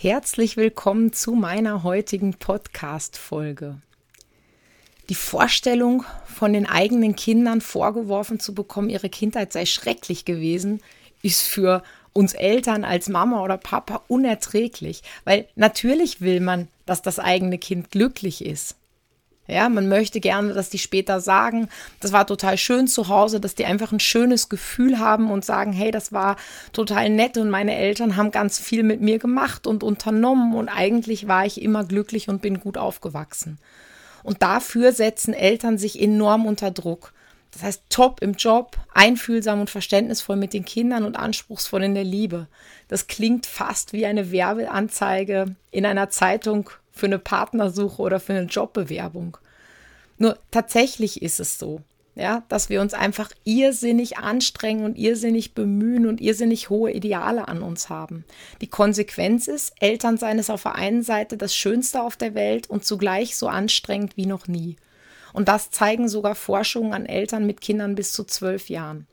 Herzlich willkommen zu meiner heutigen Podcast-Folge. Die Vorstellung, von den eigenen Kindern vorgeworfen zu bekommen, ihre Kindheit sei schrecklich gewesen, ist für uns Eltern als Mama oder Papa unerträglich, weil natürlich will man, dass das eigene Kind glücklich ist. Ja, man möchte gerne, dass die später sagen, das war total schön zu Hause, dass die einfach ein schönes Gefühl haben und sagen, hey, das war total nett und meine Eltern haben ganz viel mit mir gemacht und unternommen und eigentlich war ich immer glücklich und bin gut aufgewachsen. Und dafür setzen Eltern sich enorm unter Druck. Das heißt, top im Job, einfühlsam und verständnisvoll mit den Kindern und anspruchsvoll in der Liebe. Das klingt fast wie eine Werbeanzeige in einer Zeitung für eine Partnersuche oder für eine Jobbewerbung. Nur tatsächlich ist es so, ja, dass wir uns einfach irrsinnig anstrengen und irrsinnig bemühen und irrsinnig hohe Ideale an uns haben. Die Konsequenz ist, Elternsein ist auf der einen Seite das Schönste auf der Welt und zugleich so anstrengend wie noch nie. Und das zeigen sogar Forschungen an Eltern mit Kindern bis zu zwölf Jahren.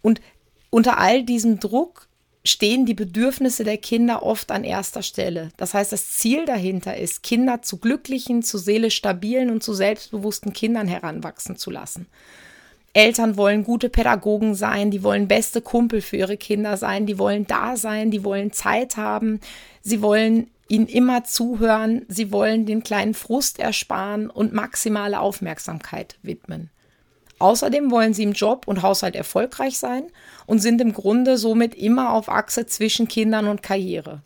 Und unter all diesem Druck stehen die Bedürfnisse der Kinder oft an erster Stelle. Das heißt, das Ziel dahinter ist, Kinder zu glücklichen, zu seelisch stabilen und zu selbstbewussten Kindern heranwachsen zu lassen. Eltern wollen gute Pädagogen sein, die wollen beste Kumpel für ihre Kinder sein, die wollen da sein, die wollen Zeit haben, sie wollen ihnen immer zuhören, sie wollen den kleinen Frust ersparen und maximale Aufmerksamkeit widmen. Außerdem wollen sie im Job und Haushalt erfolgreich sein und sind im Grunde somit immer auf Achse zwischen Kindern und Karriere.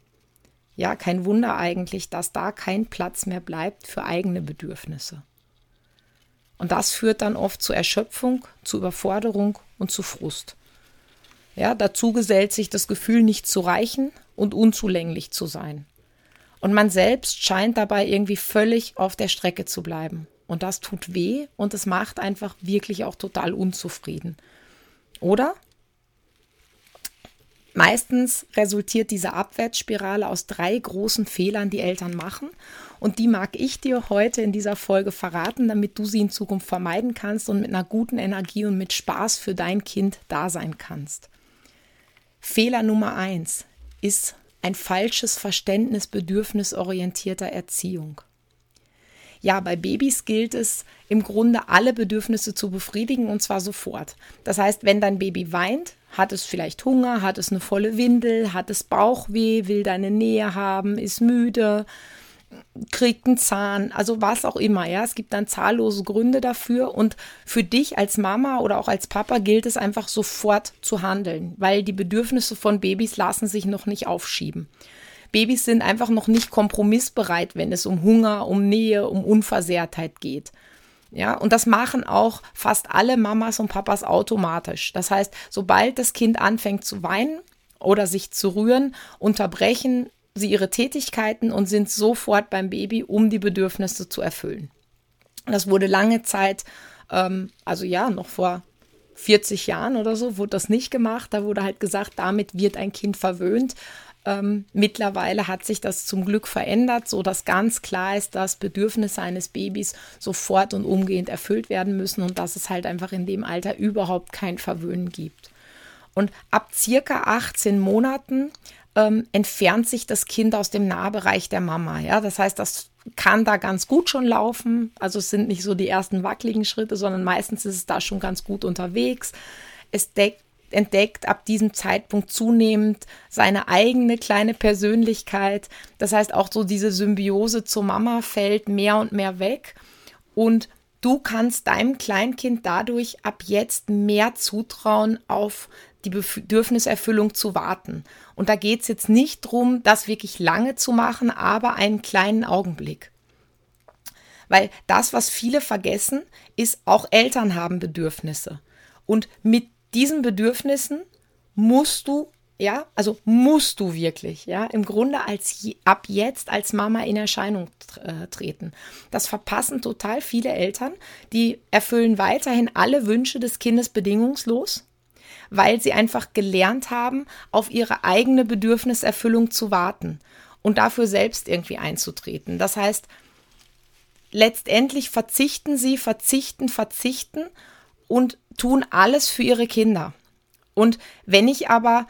Ja, kein Wunder eigentlich, dass da kein Platz mehr bleibt für eigene Bedürfnisse. Und das führt dann oft zu Erschöpfung, zu Überforderung und zu Frust. Ja, dazu gesellt sich das Gefühl, nicht zu reichen und unzulänglich zu sein. Und man selbst scheint dabei irgendwie völlig auf der Strecke zu bleiben. Und das tut weh und es macht einfach wirklich auch total unzufrieden. Oder? Meistens resultiert diese Abwärtsspirale aus drei großen Fehlern, die Eltern machen. Und die mag ich dir heute in dieser Folge verraten, damit du sie in Zukunft vermeiden kannst und mit einer guten Energie und mit Spaß für dein Kind da sein kannst. Fehler Nummer eins ist ein falsches Verständnis bedürfnisorientierter Erziehung. Ja, bei Babys gilt es im Grunde alle Bedürfnisse zu befriedigen und zwar sofort. Das heißt, wenn dein Baby weint, hat es vielleicht Hunger, hat es eine volle Windel, hat es Bauchweh, will deine Nähe haben, ist müde, kriegt einen Zahn, also was auch immer, ja. Es gibt dann zahllose Gründe dafür und für dich als Mama oder auch als Papa gilt es einfach sofort zu handeln, weil die Bedürfnisse von Babys lassen sich noch nicht aufschieben. Babys sind einfach noch nicht kompromissbereit, wenn es um Hunger, um Nähe, um Unversehrtheit geht. Ja, und das machen auch fast alle Mamas und Papas automatisch. Das heißt, sobald das Kind anfängt zu weinen oder sich zu rühren, unterbrechen sie ihre Tätigkeiten und sind sofort beim Baby, um die Bedürfnisse zu erfüllen. Das wurde lange Zeit, ähm, also ja, noch vor 40 Jahren oder so, wurde das nicht gemacht. Da wurde halt gesagt, damit wird ein Kind verwöhnt. Ähm, mittlerweile hat sich das zum Glück verändert, so dass ganz klar ist, dass Bedürfnisse eines Babys sofort und umgehend erfüllt werden müssen und dass es halt einfach in dem Alter überhaupt kein Verwöhnen gibt. Und ab circa 18 Monaten ähm, entfernt sich das Kind aus dem Nahbereich der Mama. Ja, das heißt, das kann da ganz gut schon laufen. Also es sind nicht so die ersten wackeligen Schritte, sondern meistens ist es da schon ganz gut unterwegs. Es deckt entdeckt ab diesem Zeitpunkt zunehmend seine eigene kleine Persönlichkeit. Das heißt, auch so diese Symbiose zur Mama fällt mehr und mehr weg. Und du kannst deinem Kleinkind dadurch ab jetzt mehr zutrauen, auf die Bedürfniserfüllung zu warten. Und da geht es jetzt nicht darum, das wirklich lange zu machen, aber einen kleinen Augenblick. Weil das, was viele vergessen, ist, auch Eltern haben Bedürfnisse. Und mit diesen Bedürfnissen musst du ja, also musst du wirklich, ja, im Grunde als ab jetzt als Mama in Erscheinung äh, treten. Das verpassen total viele Eltern, die erfüllen weiterhin alle Wünsche des Kindes bedingungslos, weil sie einfach gelernt haben, auf ihre eigene Bedürfniserfüllung zu warten und dafür selbst irgendwie einzutreten. Das heißt, letztendlich verzichten sie, verzichten, verzichten und tun alles für ihre Kinder. Und wenn ich aber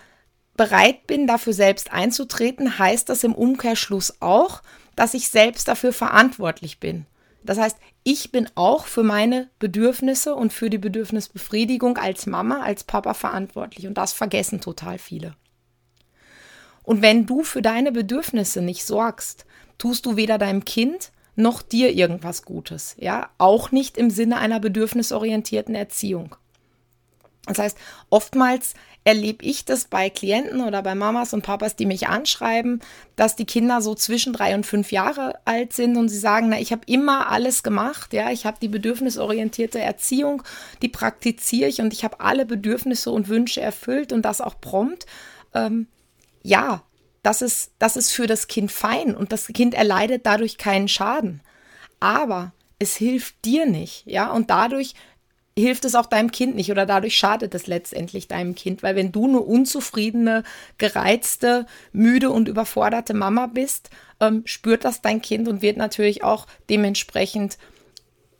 bereit bin, dafür selbst einzutreten, heißt das im Umkehrschluss auch, dass ich selbst dafür verantwortlich bin. Das heißt, ich bin auch für meine Bedürfnisse und für die Bedürfnisbefriedigung als Mama, als Papa verantwortlich. Und das vergessen total viele. Und wenn du für deine Bedürfnisse nicht sorgst, tust du weder deinem Kind noch dir irgendwas Gutes. Ja, auch nicht im Sinne einer bedürfnisorientierten Erziehung. Das heißt, oftmals erlebe ich das bei Klienten oder bei Mamas und Papas, die mich anschreiben, dass die Kinder so zwischen drei und fünf Jahre alt sind und sie sagen, na, ich habe immer alles gemacht, ja, ich habe die bedürfnisorientierte Erziehung, die praktiziere ich und ich habe alle Bedürfnisse und Wünsche erfüllt und das auch prompt. Ähm, ja, das ist, das ist für das Kind fein und das Kind erleidet dadurch keinen Schaden. Aber es hilft dir nicht, ja, und dadurch hilft es auch deinem Kind nicht oder dadurch schadet es letztendlich deinem Kind, weil wenn du eine unzufriedene, gereizte, müde und überforderte Mama bist, ähm, spürt das dein Kind und wird natürlich auch dementsprechend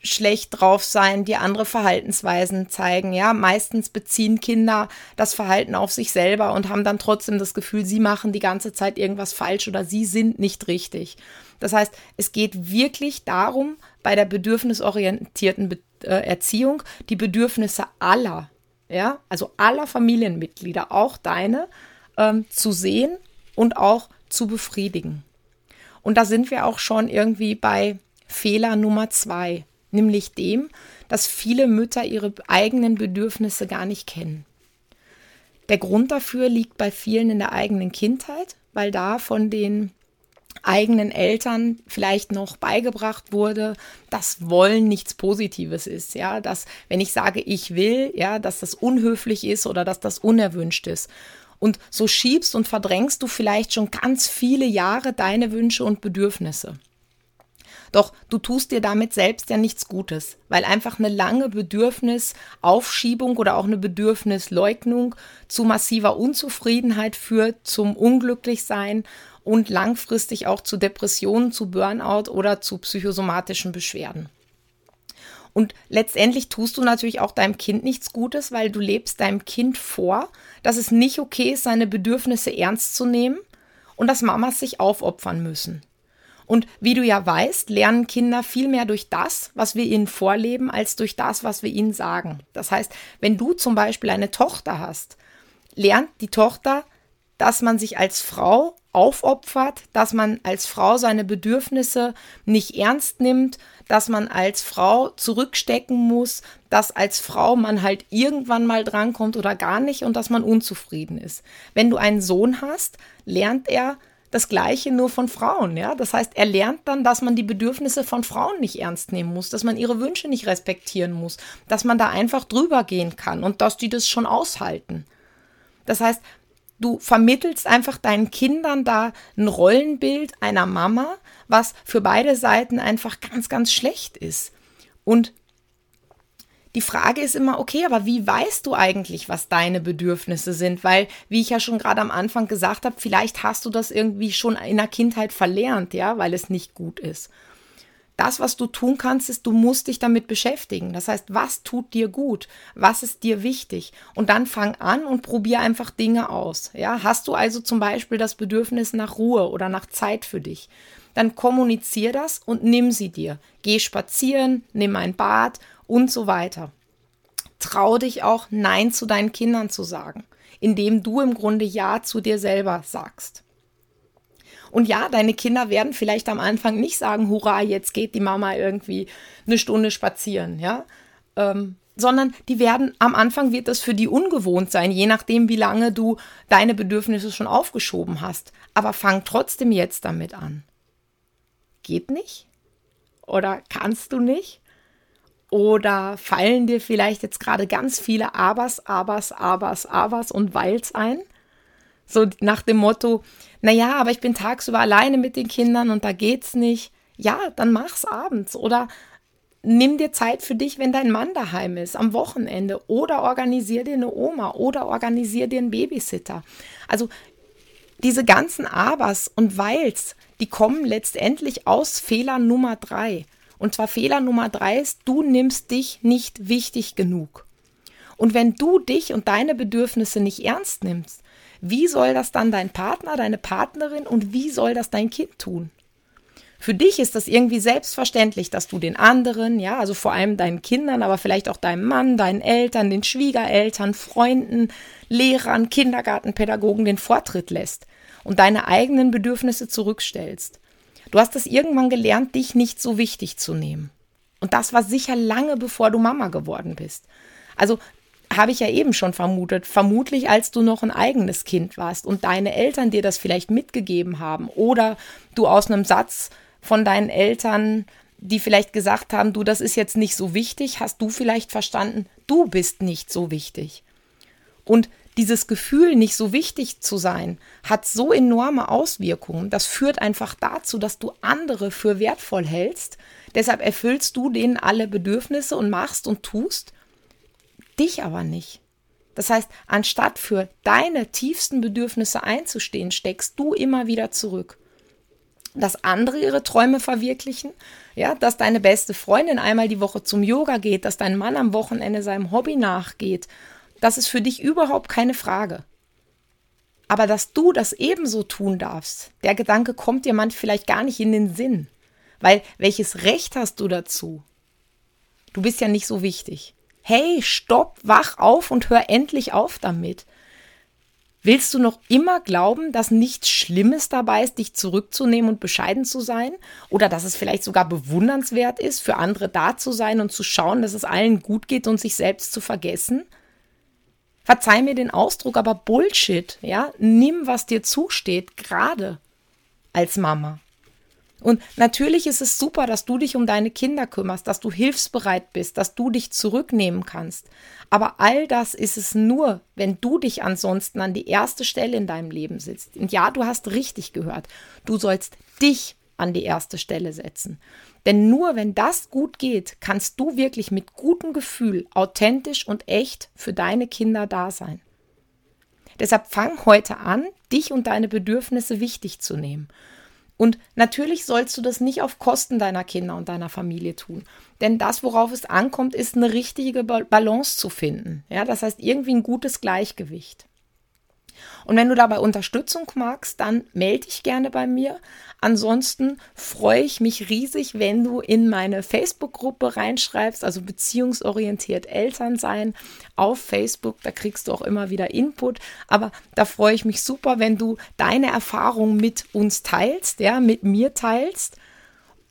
schlecht drauf sein, dir andere Verhaltensweisen zeigen. Ja, meistens beziehen Kinder das Verhalten auf sich selber und haben dann trotzdem das Gefühl, sie machen die ganze Zeit irgendwas falsch oder sie sind nicht richtig. Das heißt, es geht wirklich darum, bei der bedürfnisorientierten Be äh, Erziehung die Bedürfnisse aller, ja, also aller Familienmitglieder, auch deine, ähm, zu sehen und auch zu befriedigen. Und da sind wir auch schon irgendwie bei Fehler Nummer zwei, nämlich dem, dass viele Mütter ihre eigenen Bedürfnisse gar nicht kennen. Der Grund dafür liegt bei vielen in der eigenen Kindheit, weil da von den eigenen Eltern vielleicht noch beigebracht wurde, dass Wollen nichts Positives ist, ja, dass wenn ich sage, ich will, ja, dass das unhöflich ist oder dass das unerwünscht ist. Und so schiebst und verdrängst du vielleicht schon ganz viele Jahre deine Wünsche und Bedürfnisse. Doch du tust dir damit selbst ja nichts Gutes, weil einfach eine lange Bedürfnisaufschiebung oder auch eine Bedürfnisleugnung zu massiver Unzufriedenheit führt, zum Unglücklichsein und langfristig auch zu Depressionen, zu Burnout oder zu psychosomatischen Beschwerden. Und letztendlich tust du natürlich auch deinem Kind nichts Gutes, weil du lebst deinem Kind vor, dass es nicht okay ist, seine Bedürfnisse ernst zu nehmen und dass Mamas sich aufopfern müssen. Und wie du ja weißt, lernen Kinder viel mehr durch das, was wir ihnen vorleben, als durch das, was wir ihnen sagen. Das heißt, wenn du zum Beispiel eine Tochter hast, lernt die Tochter, dass man sich als Frau aufopfert, dass man als Frau seine Bedürfnisse nicht ernst nimmt, dass man als Frau zurückstecken muss, dass als Frau man halt irgendwann mal drankommt oder gar nicht und dass man unzufrieden ist. Wenn du einen Sohn hast, lernt er das Gleiche nur von Frauen, ja. Das heißt, er lernt dann, dass man die Bedürfnisse von Frauen nicht ernst nehmen muss, dass man ihre Wünsche nicht respektieren muss, dass man da einfach drüber gehen kann und dass die das schon aushalten. Das heißt, Du vermittelst einfach deinen Kindern da ein Rollenbild einer Mama, was für beide Seiten einfach ganz, ganz schlecht ist. Und die Frage ist immer, okay, aber wie weißt du eigentlich, was deine Bedürfnisse sind? Weil, wie ich ja schon gerade am Anfang gesagt habe, vielleicht hast du das irgendwie schon in der Kindheit verlernt, ja, weil es nicht gut ist das, was du tun kannst, ist, du musst dich damit beschäftigen. Das heißt, was tut dir gut? Was ist dir wichtig? Und dann fang an und probier einfach Dinge aus. Ja, hast du also zum Beispiel das Bedürfnis nach Ruhe oder nach Zeit für dich? Dann kommunizier das und nimm sie dir. Geh spazieren, nimm ein Bad und so weiter. Trau dich auch, Nein zu deinen Kindern zu sagen, indem du im Grunde Ja zu dir selber sagst. Und ja, deine Kinder werden vielleicht am Anfang nicht sagen, hurra, jetzt geht die Mama irgendwie eine Stunde spazieren, ja. Ähm, sondern die werden, am Anfang wird das für die ungewohnt sein, je nachdem, wie lange du deine Bedürfnisse schon aufgeschoben hast. Aber fang trotzdem jetzt damit an. Geht nicht? Oder kannst du nicht? Oder fallen dir vielleicht jetzt gerade ganz viele Abers, Abers, Abers, Abers und Weils ein? So nach dem Motto, naja, aber ich bin tagsüber alleine mit den Kindern und da geht's nicht. Ja, dann mach's abends oder nimm dir Zeit für dich, wenn dein Mann daheim ist, am Wochenende oder organisier dir eine Oma oder organisier dir einen Babysitter. Also diese ganzen Abers und Weils, die kommen letztendlich aus Fehler Nummer drei. Und zwar Fehler Nummer drei ist, du nimmst dich nicht wichtig genug. Und wenn du dich und deine Bedürfnisse nicht ernst nimmst, wie soll das dann dein Partner, deine Partnerin und wie soll das dein Kind tun? Für dich ist das irgendwie selbstverständlich, dass du den anderen, ja, also vor allem deinen Kindern, aber vielleicht auch deinem Mann, deinen Eltern, den Schwiegereltern, Freunden, Lehrern, Kindergartenpädagogen den Vortritt lässt und deine eigenen Bedürfnisse zurückstellst. Du hast es irgendwann gelernt, dich nicht so wichtig zu nehmen. Und das war sicher lange bevor du Mama geworden bist. Also habe ich ja eben schon vermutet, vermutlich als du noch ein eigenes Kind warst und deine Eltern dir das vielleicht mitgegeben haben oder du aus einem Satz von deinen Eltern, die vielleicht gesagt haben, du, das ist jetzt nicht so wichtig, hast du vielleicht verstanden, du bist nicht so wichtig. Und dieses Gefühl, nicht so wichtig zu sein, hat so enorme Auswirkungen. Das führt einfach dazu, dass du andere für wertvoll hältst. Deshalb erfüllst du denen alle Bedürfnisse und machst und tust dich aber nicht. Das heißt, anstatt für deine tiefsten Bedürfnisse einzustehen, steckst du immer wieder zurück. Dass andere ihre Träume verwirklichen, ja, dass deine beste Freundin einmal die Woche zum Yoga geht, dass dein Mann am Wochenende seinem Hobby nachgeht, das ist für dich überhaupt keine Frage. Aber dass du das ebenso tun darfst, der Gedanke kommt dir manchmal vielleicht gar nicht in den Sinn. Weil welches Recht hast du dazu? Du bist ja nicht so wichtig hey, stopp, wach auf und hör endlich auf damit. Willst du noch immer glauben, dass nichts Schlimmes dabei ist, dich zurückzunehmen und bescheiden zu sein? Oder dass es vielleicht sogar bewundernswert ist, für andere da zu sein und zu schauen, dass es allen gut geht und sich selbst zu vergessen? Verzeih mir den Ausdruck, aber Bullshit, ja? Nimm, was dir zusteht, gerade als Mama. Und natürlich ist es super, dass du dich um deine Kinder kümmerst, dass du hilfsbereit bist, dass du dich zurücknehmen kannst. Aber all das ist es nur, wenn du dich ansonsten an die erste Stelle in deinem Leben sitzt. Und ja, du hast richtig gehört. Du sollst dich an die erste Stelle setzen. Denn nur wenn das gut geht, kannst du wirklich mit gutem Gefühl, authentisch und echt für deine Kinder da sein. Deshalb fang heute an, dich und deine Bedürfnisse wichtig zu nehmen. Und natürlich sollst du das nicht auf Kosten deiner Kinder und deiner Familie tun. Denn das, worauf es ankommt, ist eine richtige Balance zu finden. Ja, das heißt irgendwie ein gutes Gleichgewicht. Und wenn du dabei Unterstützung magst, dann melde dich gerne bei mir. Ansonsten freue ich mich riesig, wenn du in meine Facebook-Gruppe reinschreibst, also beziehungsorientiert Eltern sein auf Facebook. Da kriegst du auch immer wieder Input. Aber da freue ich mich super, wenn du deine Erfahrungen mit uns teilst, ja, mit mir teilst.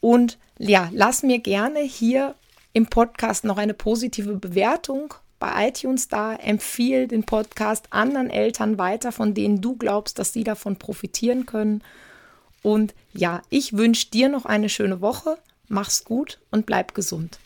Und ja, lass mir gerne hier im Podcast noch eine positive Bewertung bei iTunes da, empfiehl den Podcast anderen Eltern weiter, von denen du glaubst, dass sie davon profitieren können. Und ja, ich wünsche dir noch eine schöne Woche, mach's gut und bleib gesund.